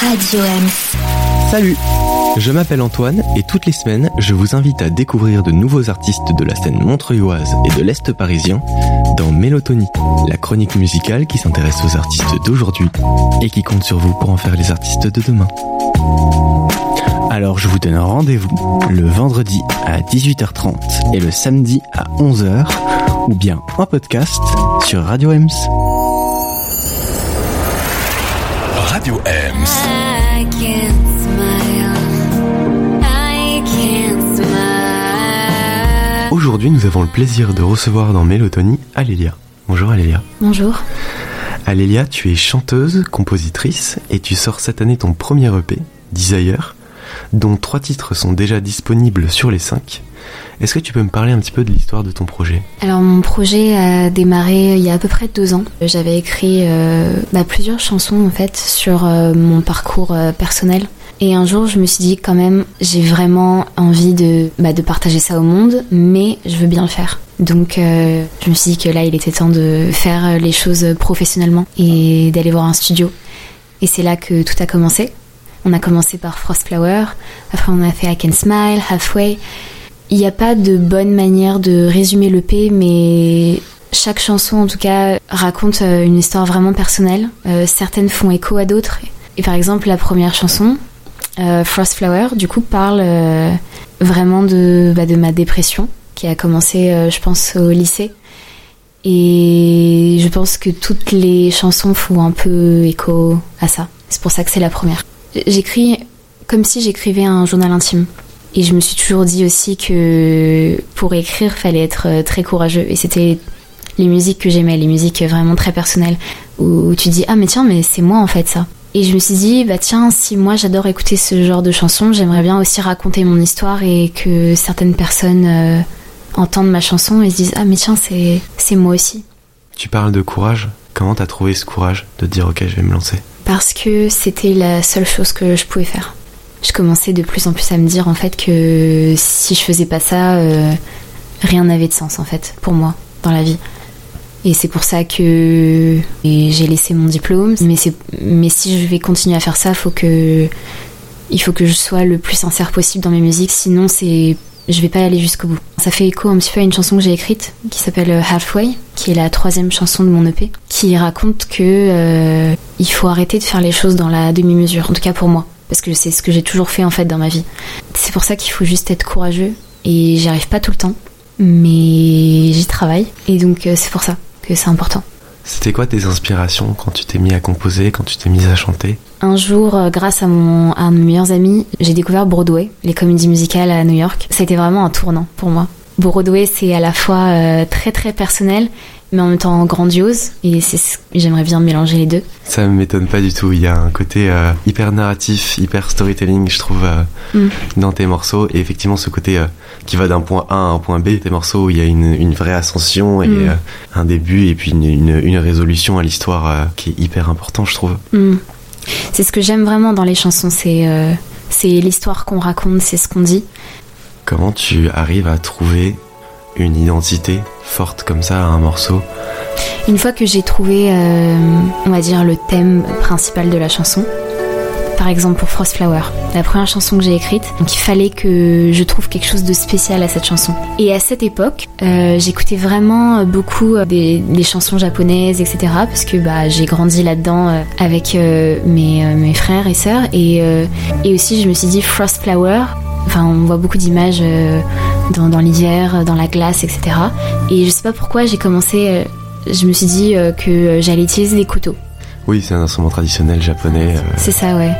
Radio. Salut Je m'appelle Antoine et toutes les semaines, je vous invite à découvrir de nouveaux artistes de la scène montreuilloise et de l'Est parisien dans Mélotonie, la chronique musicale qui s'intéresse aux artistes d'aujourd'hui et qui compte sur vous pour en faire les artistes de demain. Alors je vous donne rendez-vous le vendredi à 18h30 et le samedi à 11h ou bien en podcast sur Radio Ems. Aujourd'hui nous avons le plaisir de recevoir dans Mélotonie Alélia. Bonjour Alélia. Bonjour. Alélia, tu es chanteuse, compositrice et tu sors cette année ton premier EP, Desire, dont trois titres sont déjà disponibles sur les cinq. Est-ce que tu peux me parler un petit peu de l'histoire de ton projet? Alors mon projet a démarré il y a à peu près deux ans. J'avais écrit euh, bah, plusieurs chansons en fait sur euh, mon parcours euh, personnel. Et un jour je me suis dit quand même j'ai vraiment envie de, bah, de partager ça au monde, mais je veux bien le faire. Donc euh, je me suis dit que là il était temps de faire les choses professionnellement et d'aller voir un studio. Et c'est là que tout a commencé. On a commencé par Frost Flower, après on a fait I Can Smile, Halfway. Il n'y a pas de bonne manière de résumer l'EP, mais chaque chanson, en tout cas, raconte euh, une histoire vraiment personnelle. Euh, certaines font écho à d'autres. Et par exemple, la première chanson, euh, Frost Flower, du coup, parle euh, vraiment de, bah, de ma dépression, qui a commencé, je pense, au lycée. Et je pense que toutes les chansons font un peu écho à ça. C'est pour ça que c'est la première. J'écris comme si j'écrivais un journal intime. Et je me suis toujours dit aussi que pour écrire, fallait être euh, très courageux. Et c'était les musiques que j'aimais, les musiques vraiment très personnelles, où tu dis ah mais tiens mais c'est moi en fait ça. Et je me suis dit bah tiens si moi j'adore écouter ce genre de chansons, j'aimerais bien aussi raconter mon histoire et que certaines personnes euh, entendent ma chanson et se disent ah mais tiens c'est c'est moi aussi. Tu parles de courage. Comment t'as trouvé ce courage de dire ok je vais me lancer? Parce que c'était la seule chose que je pouvais faire. Je commençais de plus en plus à me dire en fait que si je faisais pas ça, euh, rien n'avait de sens en fait pour moi dans la vie. Et c'est pour ça que j'ai laissé mon diplôme. Mais si je vais continuer à faire ça, il faut que je sois le plus sincère possible dans mes musiques. Sinon c'est je vais pas aller jusqu'au bout. Ça fait écho un petit peu à une chanson que j'ai écrite qui s'appelle euh, Halfway, qui est la troisième chanson de mon EP, qui raconte que euh, il faut arrêter de faire les choses dans la demi-mesure, en tout cas pour moi, parce que c'est ce que j'ai toujours fait en fait dans ma vie. C'est pour ça qu'il faut juste être courageux et j'y arrive pas tout le temps, mais j'y travaille et donc euh, c'est pour ça que c'est important. C'était quoi tes inspirations quand tu t'es mis à composer, quand tu t'es mis à chanter? Un jour, euh, grâce à, mon, à mes meilleurs amis, j'ai découvert Broadway, les comédies musicales à New York. Ça a été vraiment un tournant pour moi. Broadway, c'est à la fois euh, très très personnel, mais en même temps grandiose, et c'est ce- j'aimerais bien mélanger les deux. Ça m'étonne pas du tout. Il y a un côté euh, hyper narratif, hyper storytelling, je trouve, euh, Mm. dans tes morceaux. Et effectivement, ce côté euh, qui va d'un point A à un point B, tes morceaux où il y a une, une vraie ascension et Mm. un début et puis une, une, une résolution à l'histoire qui est hyper important, je trouve. Hmm. C'est ce que j'aime vraiment dans les chansons, c'est c'est l'histoire qu'on raconte, c'est ce qu'on dit. Comment tu arrives à trouver une identité forte comme ça à un morceau Une fois que j'ai trouvé, euh, on va dire, le thème principal de la chanson, par exemple pour Frost Flower, la première chanson que j'ai écrite, donc il fallait que je trouve quelque chose de spécial à cette chanson. Et à cette époque, euh, j'écoutais vraiment beaucoup des, chansons japonaises, etc. Parce que bah, j'ai grandi là-dedans euh, avec mes, mes frères et sœurs. Et, et aussi, je me suis dit Frost Flower. Enfin, on voit beaucoup d'images dans, dans l'hiver, dans la glace, etc. Et je sais pas pourquoi j'ai commencé. euh, je me suis dit euh, que j'allais utiliser des couteaux. Oui, c'est un instrument traditionnel japonais. euh, C'est ça, ouais.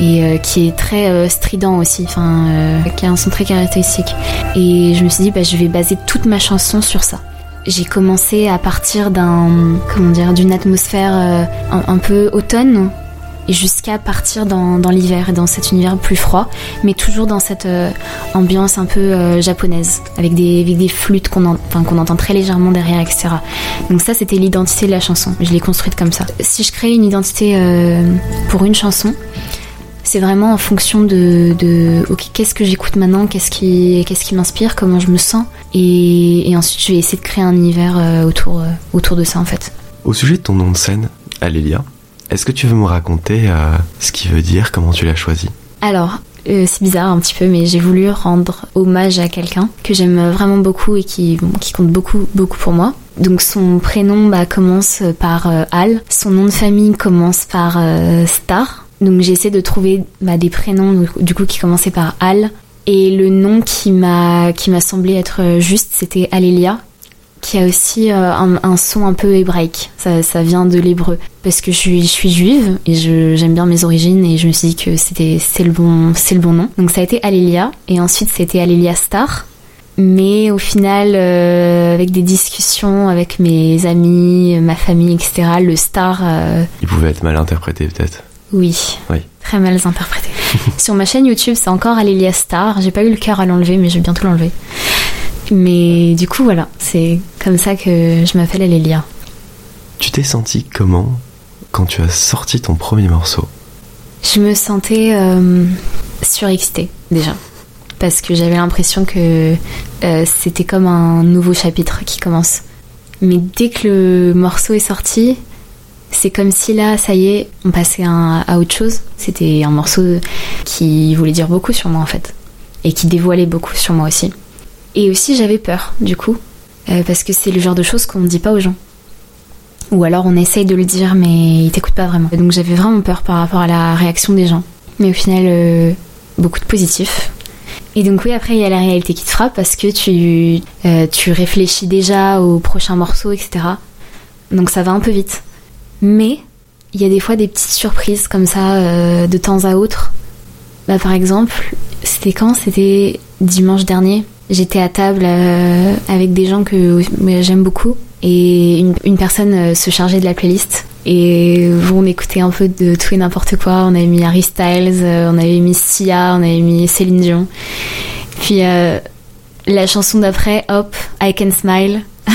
Et euh, qui est très euh, strident aussi, enfin, euh, qui a un son très caractéristique. Et je me suis dit, bah, je vais baser toute ma chanson sur ça. J'ai commencé à partir d'un, comment dire, d'une atmosphère euh, un, un peu automne, jusqu'à partir dans, l'hiver, dans cet univers plus froid, mais toujours dans cette euh, ambiance un peu euh, japonaise, avec des, flûtes qu'on entend très légèrement derrière, etc. Donc ça, c'était l'identité de la chanson. Je l'ai construite comme ça. Si je crée une identité euh, pour une chanson, c'est vraiment en fonction de, ok, qu'est-ce que j'écoute maintenant, qu'est-ce qui, m'inspire, comment je me sens, et, ensuite je vais essayer de créer un univers autour, autour de ça en fait. Au sujet de ton nom de scène, Alélia, Est-ce que tu veux me raconter euh, ce qui veut dire, comment tu l'as choisi? Alors, euh, c'est bizarre un petit peu, mais j'ai voulu rendre hommage à quelqu'un que j'aime vraiment beaucoup et qui, qui compte beaucoup, beaucoup pour moi. Donc son prénom bah, commence par euh, Al, son nom de famille commence par Star. Donc j'ai essayé de trouver bah, des prénoms du coup qui commençaient par Al. Et le nom qui m'a qui m'a semblé être juste, c'était Alélia, qui a aussi euh, un, un son un peu hébraïque. Ça, ça vient de l'hébreu. Parce que je suis, je suis juive et j'aime bien mes origines et je me suis dit que c'était c'est le bon le bon nom. Donc ça a été Alélia et ensuite c'était Alélia Star. Mais au final, euh, avec des discussions avec mes amis, ma famille, etc., le star, euh, Il pouvait être mal interprété peut-être? oui, Oui. très mal interprété. Sur ma chaîne YouTube, c'est encore Alélia Star. J'ai pas eu le cœur à l'enlever, mais je vais bientôt l'enlever. Mais du coup, voilà, c'est comme ça que je m'appelle Alélia. Tu t'es senti comment quand tu as sorti ton premier morceau? Je me sentais euh, surexcitée déjà. Parce que j'avais l'impression que euh, c'était comme un nouveau chapitre qui commence. Mais dès que le morceau est sorti, c'est comme si là, ça y est, on passait un- à autre chose. C'était un morceau qui voulait dire beaucoup sur moi en fait. Et qui dévoilait beaucoup sur moi aussi. Et aussi j'avais peur du coup. Euh, parce que c'est le genre de choses qu'on ne dit pas aux gens. Ou alors on essaye de le dire mais ils t'écoutent pas vraiment. Donc j'avais vraiment peur par rapport à la réaction des gens. Mais au final, euh, beaucoup de positifs. Et donc oui, après il y a la réalité qui te frappe parce que tu, euh, tu réfléchis déjà au prochain morceau, etc. Donc ça va un peu vite. Mais il y a des fois des petites surprises comme ça de temps à autre. Bah, par exemple, c'était quand? C'était dimanche dernier. J'étais à table euh, avec des gens que j'aime beaucoup et une, personne euh, se chargeait de la playlist. Et on écoutait un peu de tout et n'importe quoi. On avait mis Harry Styles, euh, on avait mis Sia, on avait mis Céline Dion. Puis la chanson d'après, hop, I Can Smile.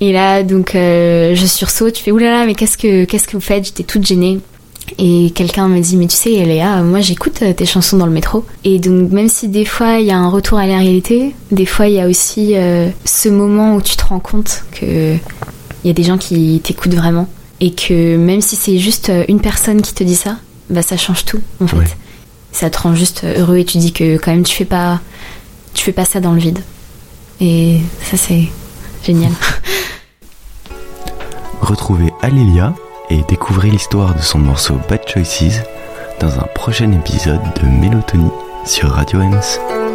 et là, donc, je sursaute. Tu fais oulala, mais qu'est-ce que qu'est-ce que vous faites? J'étais toute gênée. Et quelqu'un me dit, mais tu sais, Léa, moi j'écoute euh, tes chansons dans le métro. Et donc, même si des fois il y a un retour à la réalité, des fois il y a aussi euh, ce moment où tu te rends compte que il y a des gens qui t'écoutent vraiment. Et que même si c'est juste euh, une personne qui te dit ça, bah ça change tout en fait. Ça te rend juste heureux et tu dis que quand même tu fais pas, tu fais pas ça dans le vide. Et ça c'est génial. Retrouvez Alélia et découvrez l'histoire de son morceau Bad Choices dans un prochain épisode de Mélotonie sur Radio Ems.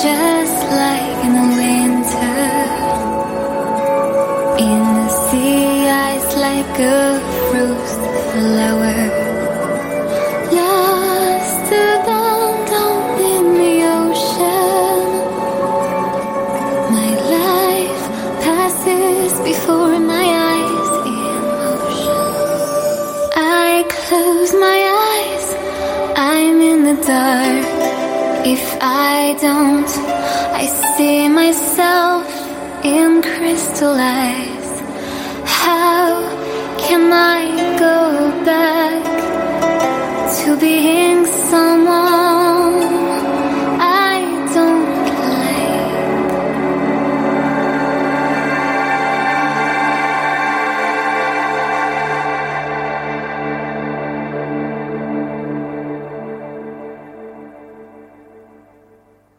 Just like in the winter. In the sea, ice like a frozen flower. Lost abandoned in the ocean. My life passes before my eyes in motion. I close my eyes, I'm in the dark. If I don't, I see myself in crystal eyes. How can I go back to being?